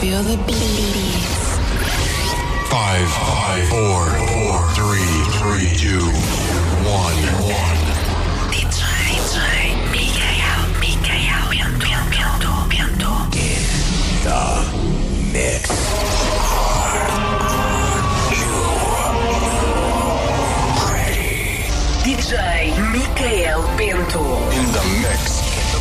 Feel the beat. Five, five, four, four, three, three, two, one, one. The mix. DJ Michael Bento.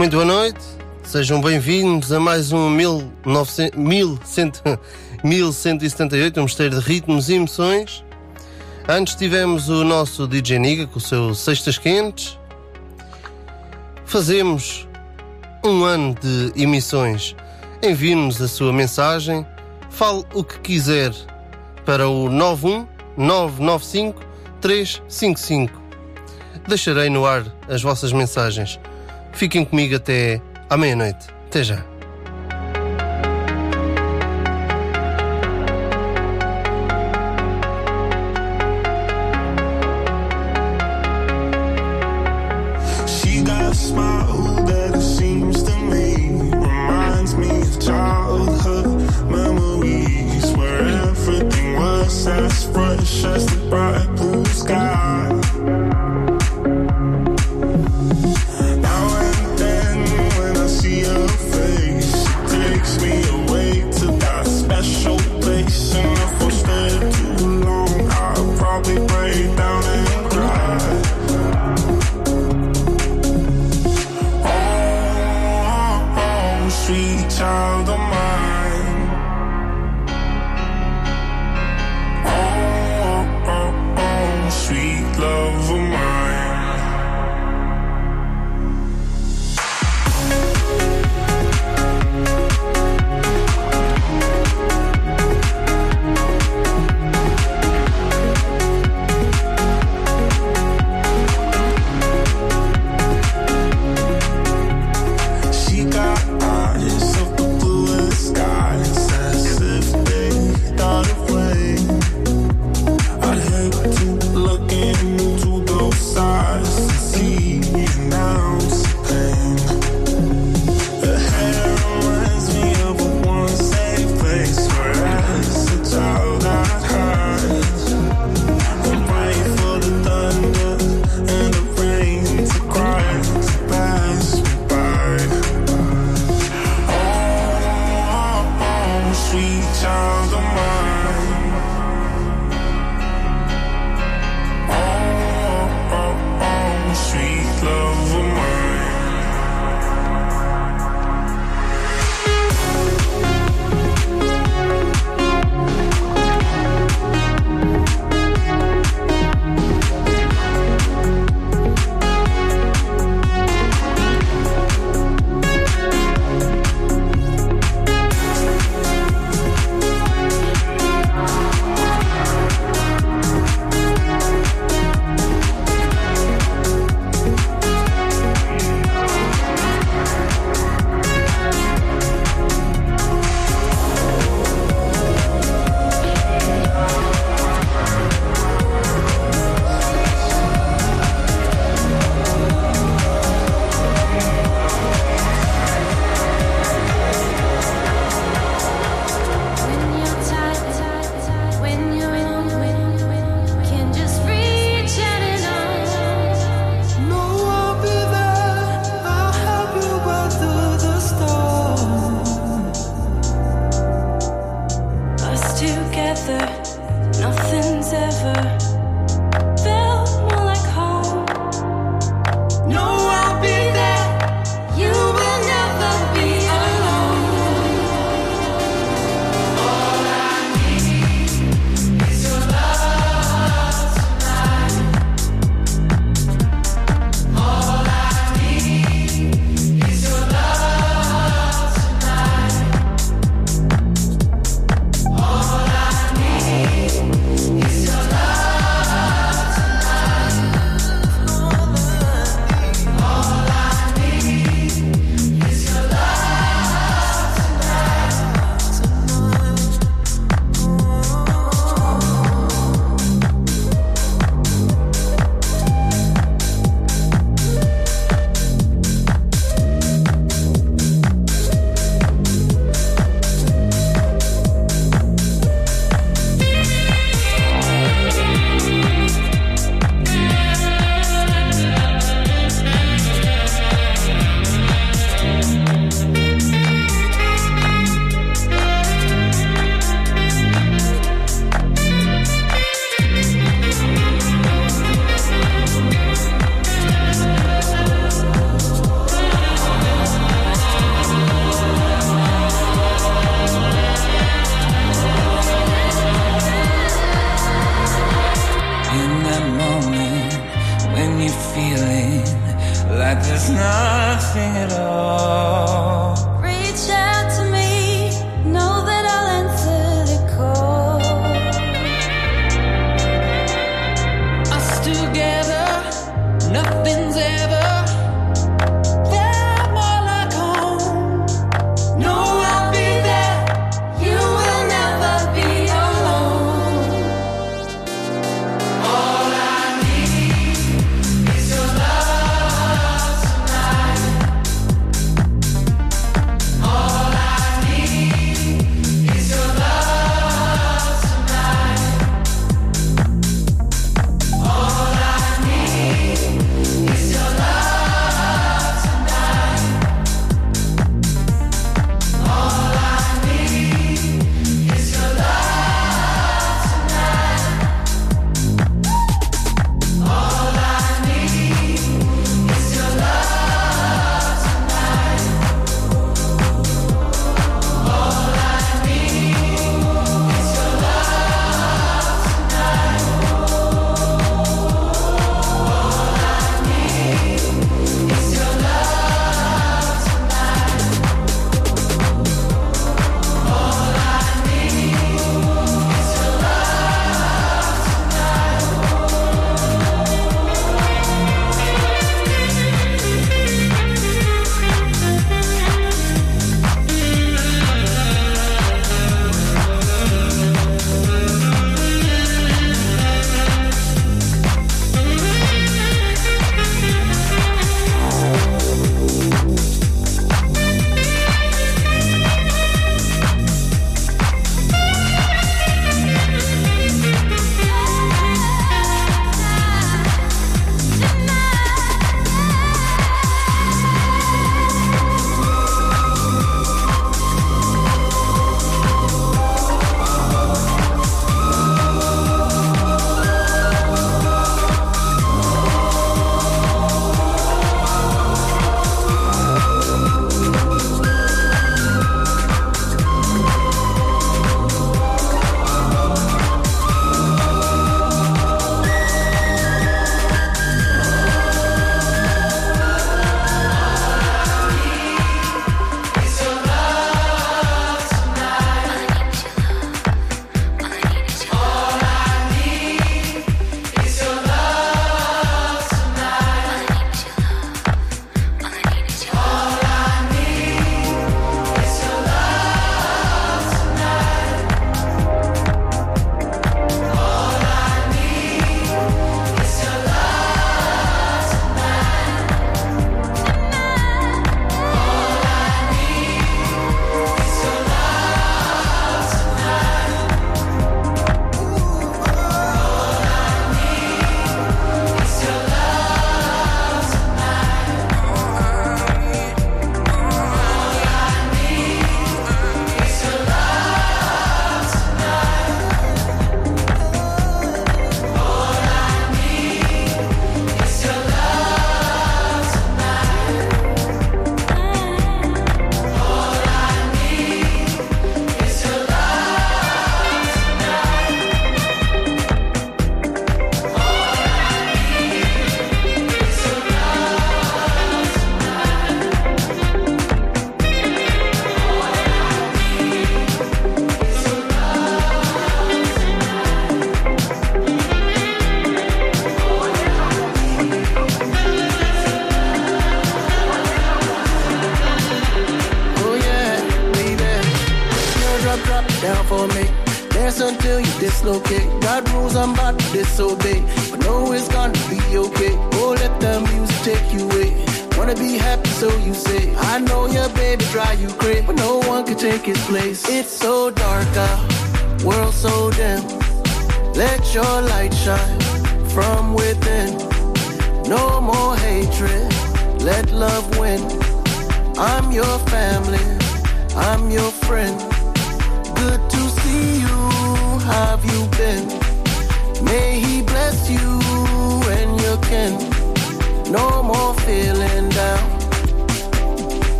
Muito boa noite, sejam bem-vindos a mais um 1900 1100 1178, um mistério de ritmos e emoções. Antes tivemos o nosso DJ Niga com o seu Sextas Quentes. Fazemos um ano de emissões. Envie-nos a sua mensagem, fale o que quiser para o 91 995 355. Deixarei no ar as vossas mensagens. Fiquem comigo até à meia-noite. Até já. As fresh as the bright blue sky.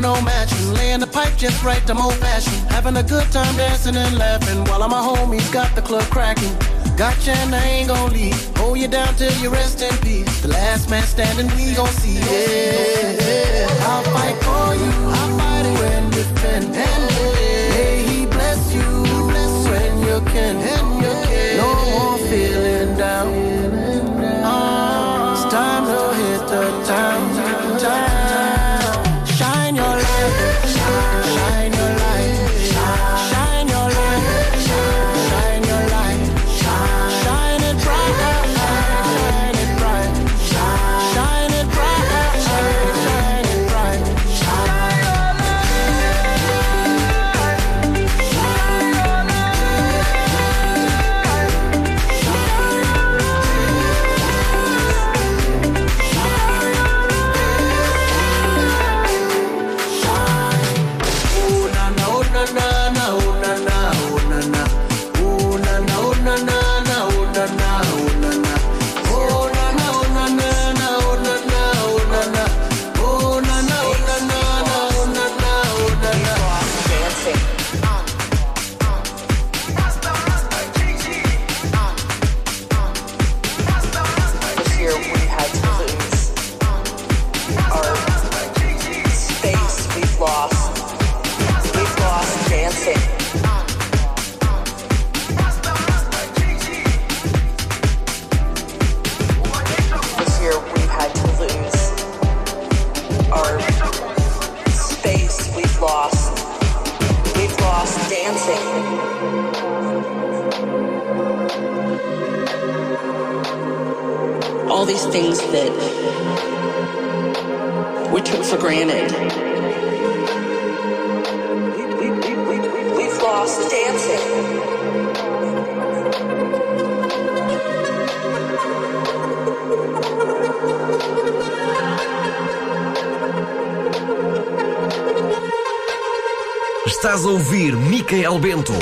with no matching. Laying the pipe just right, I'm old fashioned. Having a good time dancing and laughing while all my homies got the club cracking. Gotcha and I ain't gon' leave. Hold you down till you rest in peace. The last man standing, we gon' see. Yeah, I'll fight for you. I'll fight it when you can. And may he bless you, bless when you can. Castelo Bento.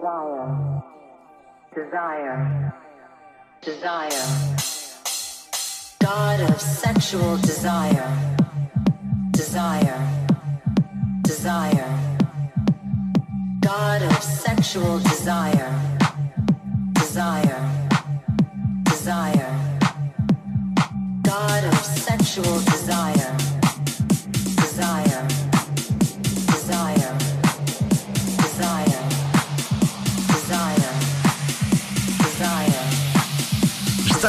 Desire. Desire. Desire. God of sexual desire. Desire. Desire. God of sexual desire. Desire. Desire. God of sexual desire.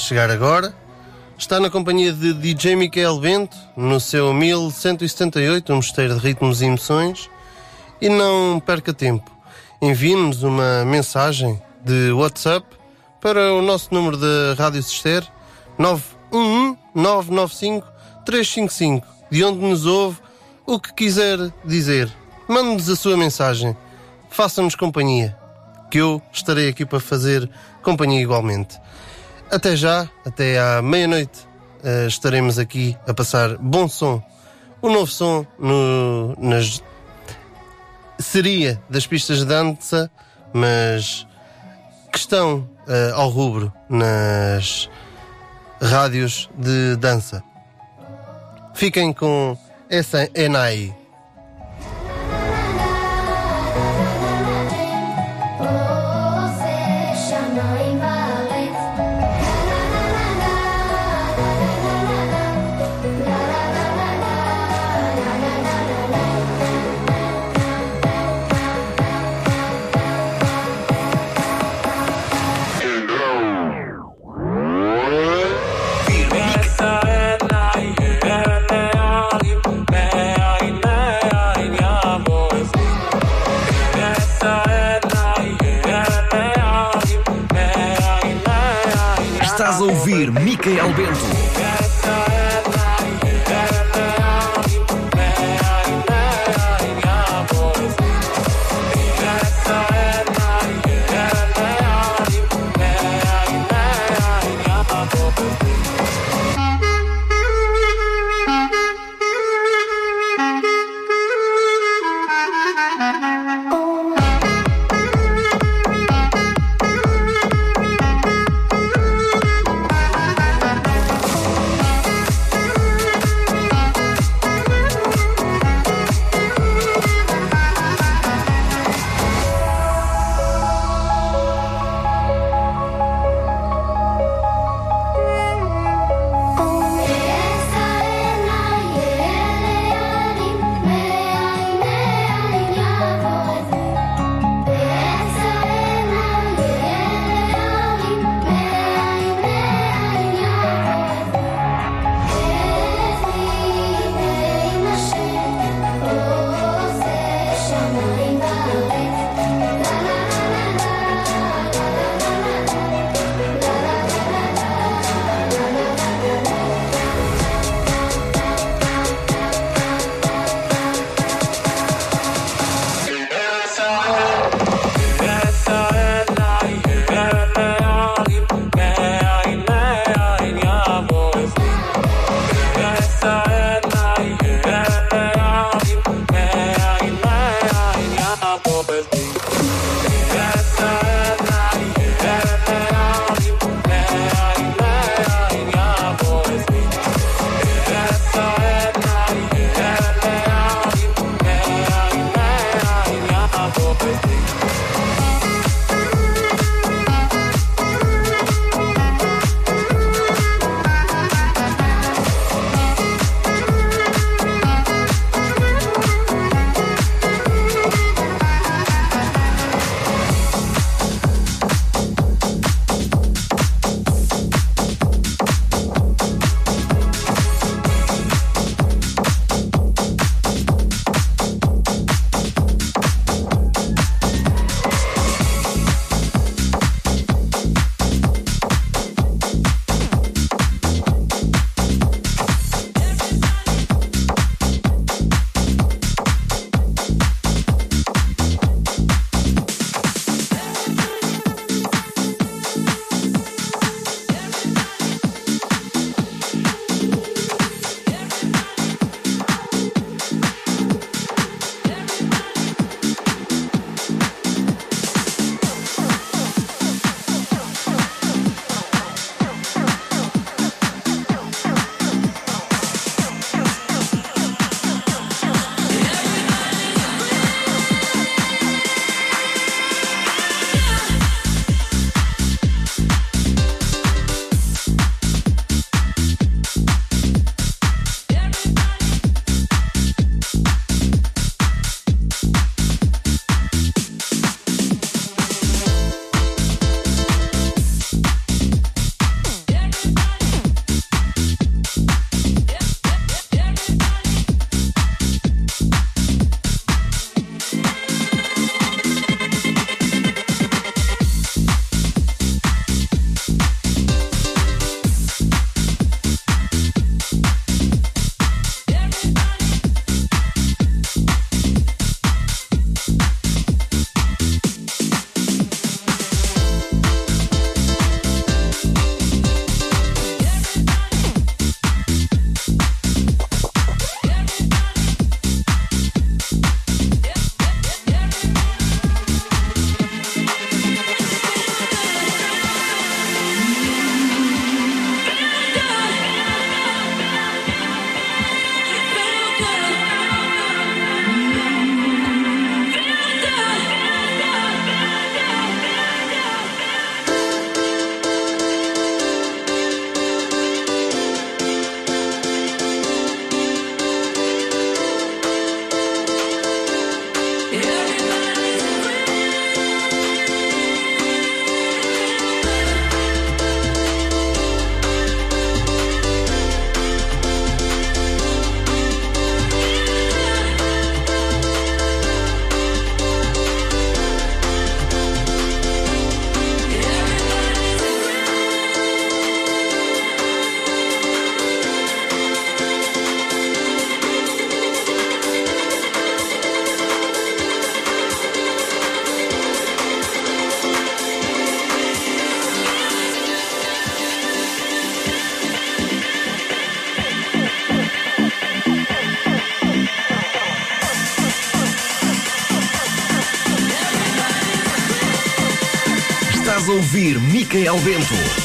Chegar agora, está na companhia de DJ Miquel Bento, no seu 1178, um mosteiro de ritmos e emoções, e não perca tempo. Envie-nos uma mensagem de WhatsApp para o nosso número da Rádio Sister 911-995-355, de onde nos ouve, o que quiser dizer. Mande-nos a sua mensagem. Faça-nos companhia, que eu estarei aqui para fazer companhia igualmente. Até já, até à meia-noite, eh, estaremos aqui a passar bom som. O novo som no, nas, seria das pistas de dança, mas que estão eh, ao rubro nas rádios de dança. Fiquem com essa Enai. Micael Bento.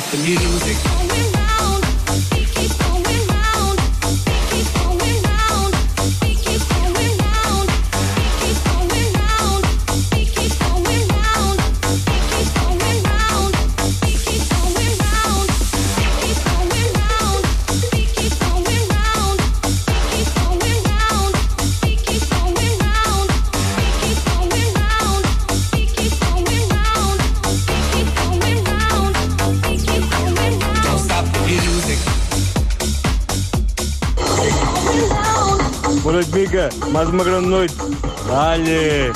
Stop the music. Magmagranoid. Далее.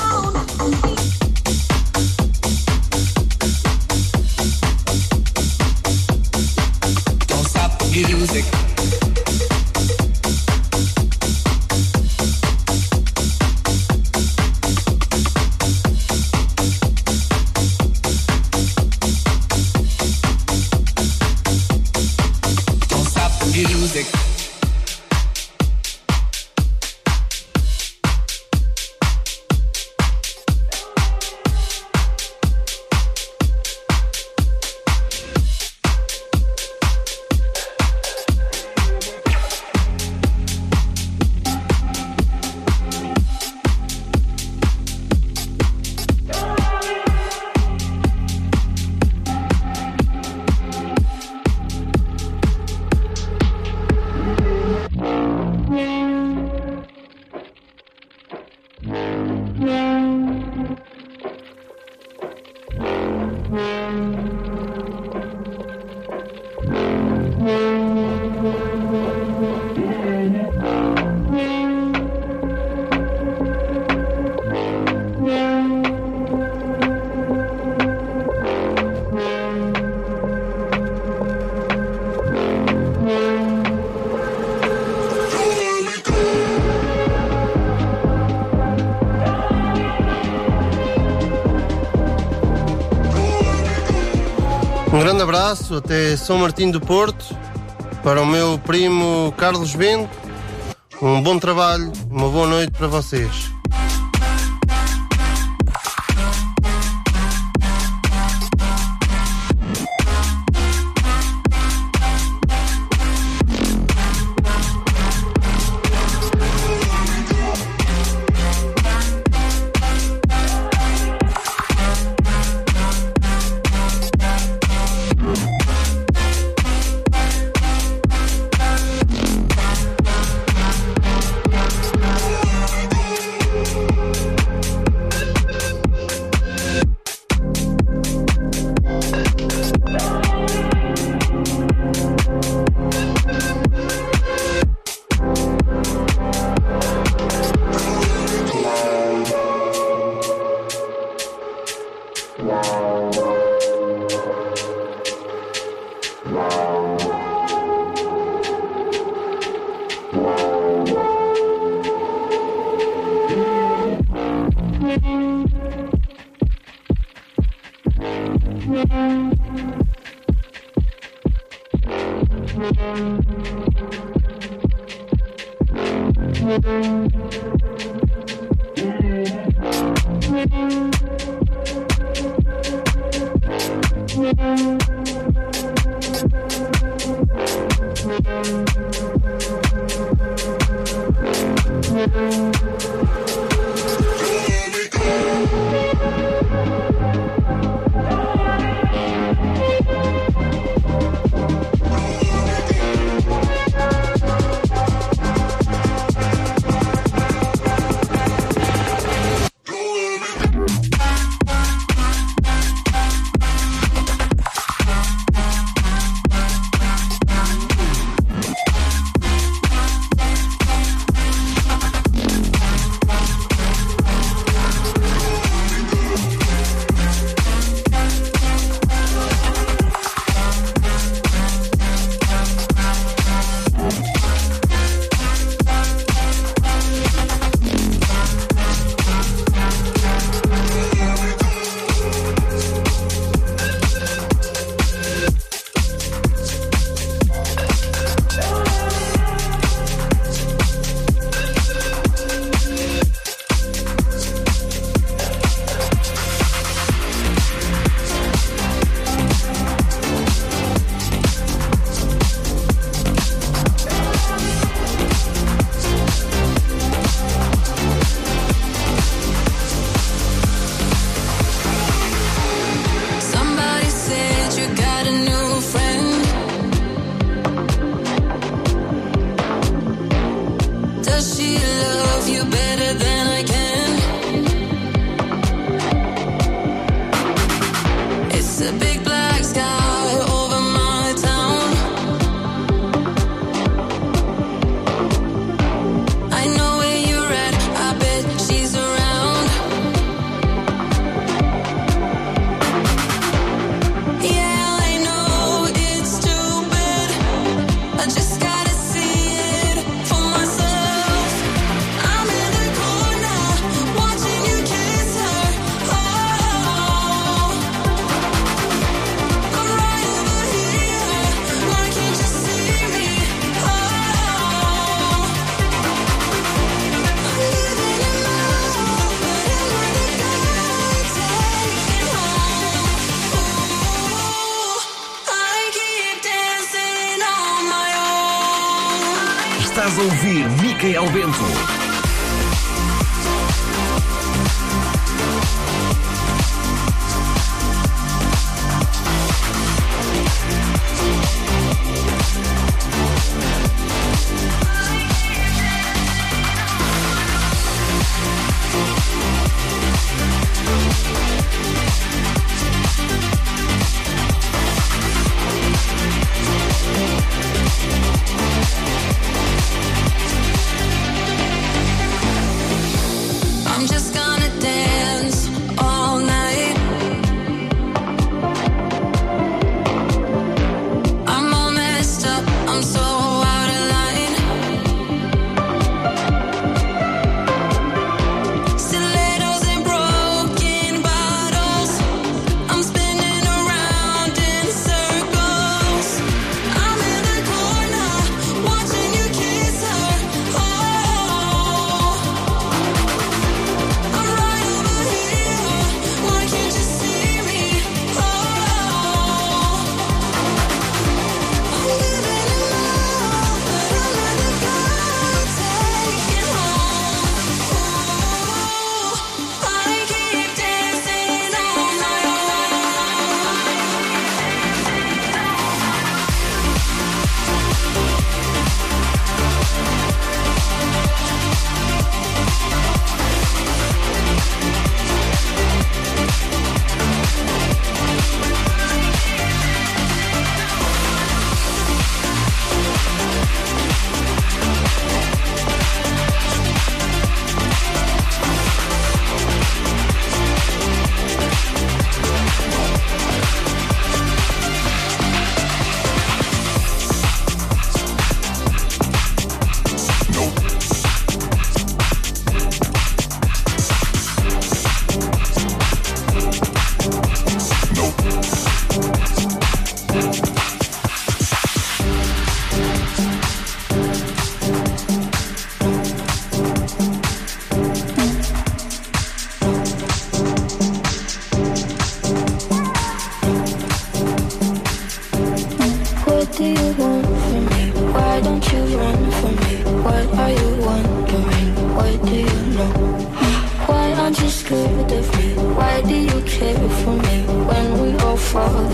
Até São Martinho do Porto, para o meu primo Carlos Bento. Um bom trabalho, uma boa noite para vocês.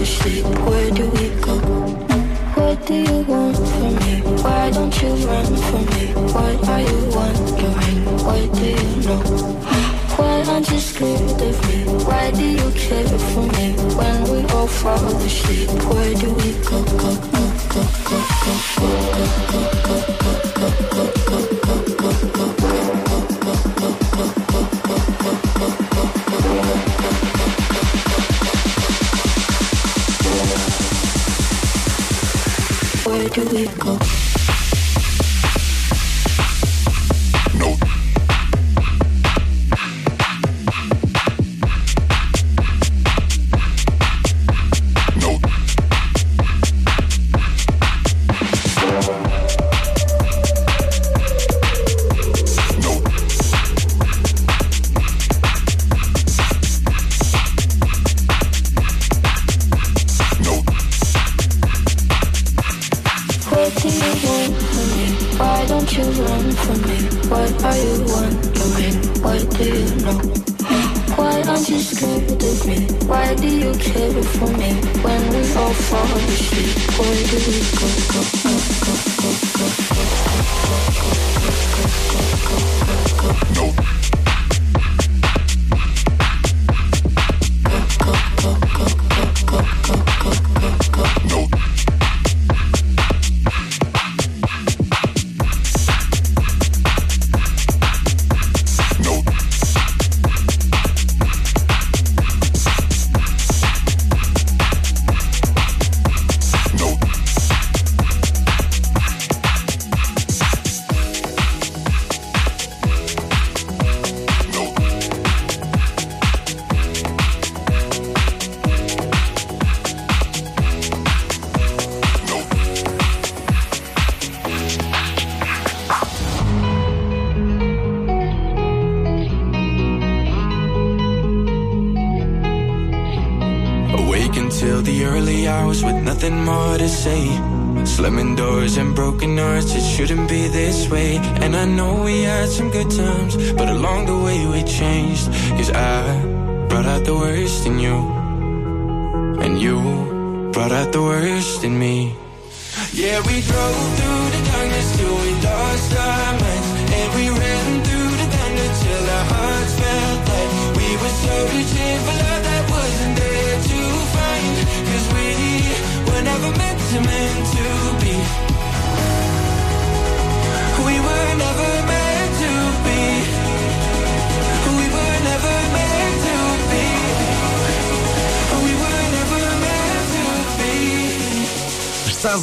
Where do we go? What do you want from me? Why don't you run from me? What are you wondering? Why do you know? Why aren't you scared of me? Why do you care for me? When we all fall asleep, where do we go, go, go, go, go, go, go? go? do we?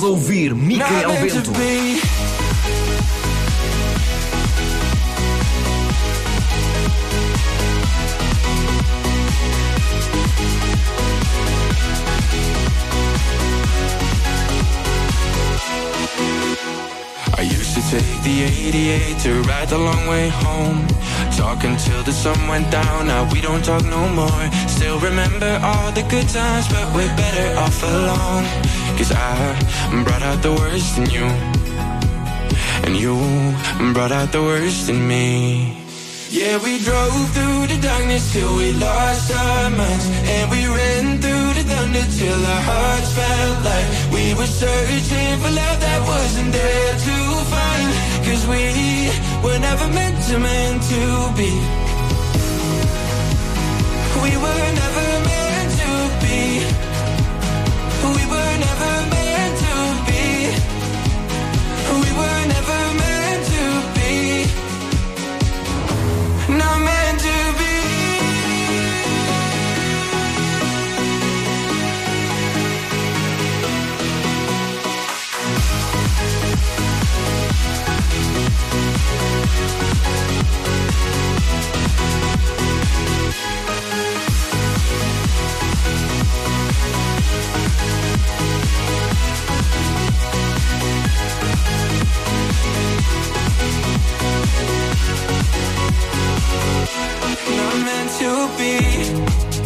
Ouvir Micael Not meant to Bento. I used to take the 88 to ride the long way home. Talk until the sun went down, now we don't talk no more. Still remember all the good times, but we're better off alone. Cause I brought out the worst in you, and you brought out the worst in me. Yeah, we drove through the darkness till we lost our minds. And we ran through the thunder till our hearts felt like we were searching for love that wasn't there to find. Cause we were never meant to, meant to be. We were never meant to be. We were never meant not meant to be.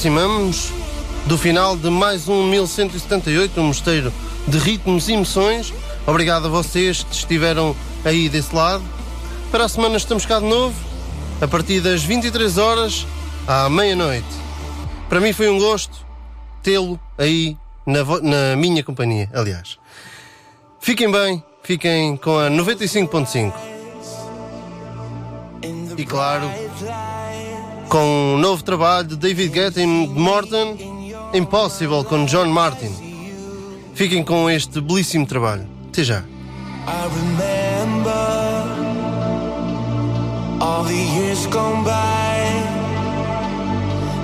Aproximamos do final de mais um 1178, um mosteiro de ritmos e emoções. Obrigado a vocês que estiveram aí desse lado. Para a semana estamos cá de novo, a partir das 23 horas à meia-noite. Para mim foi um gosto tê-lo aí na, na minha companhia, aliás. Fiquem bem, fiquem com a 95.5. E claro, com um novo trabalho de David Guetta e Morton, Impossible com John Martin. Fiquem com este belíssimo trabalho. Até já. All the years gone by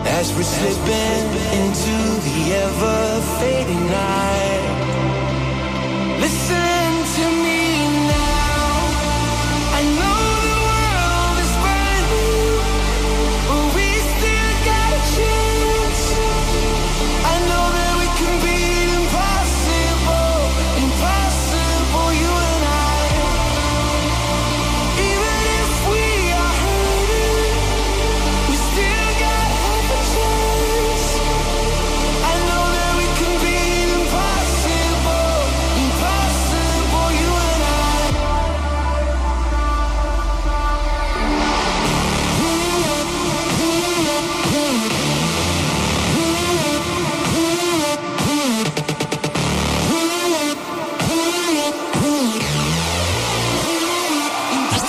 as we're slipping into the ever fading night.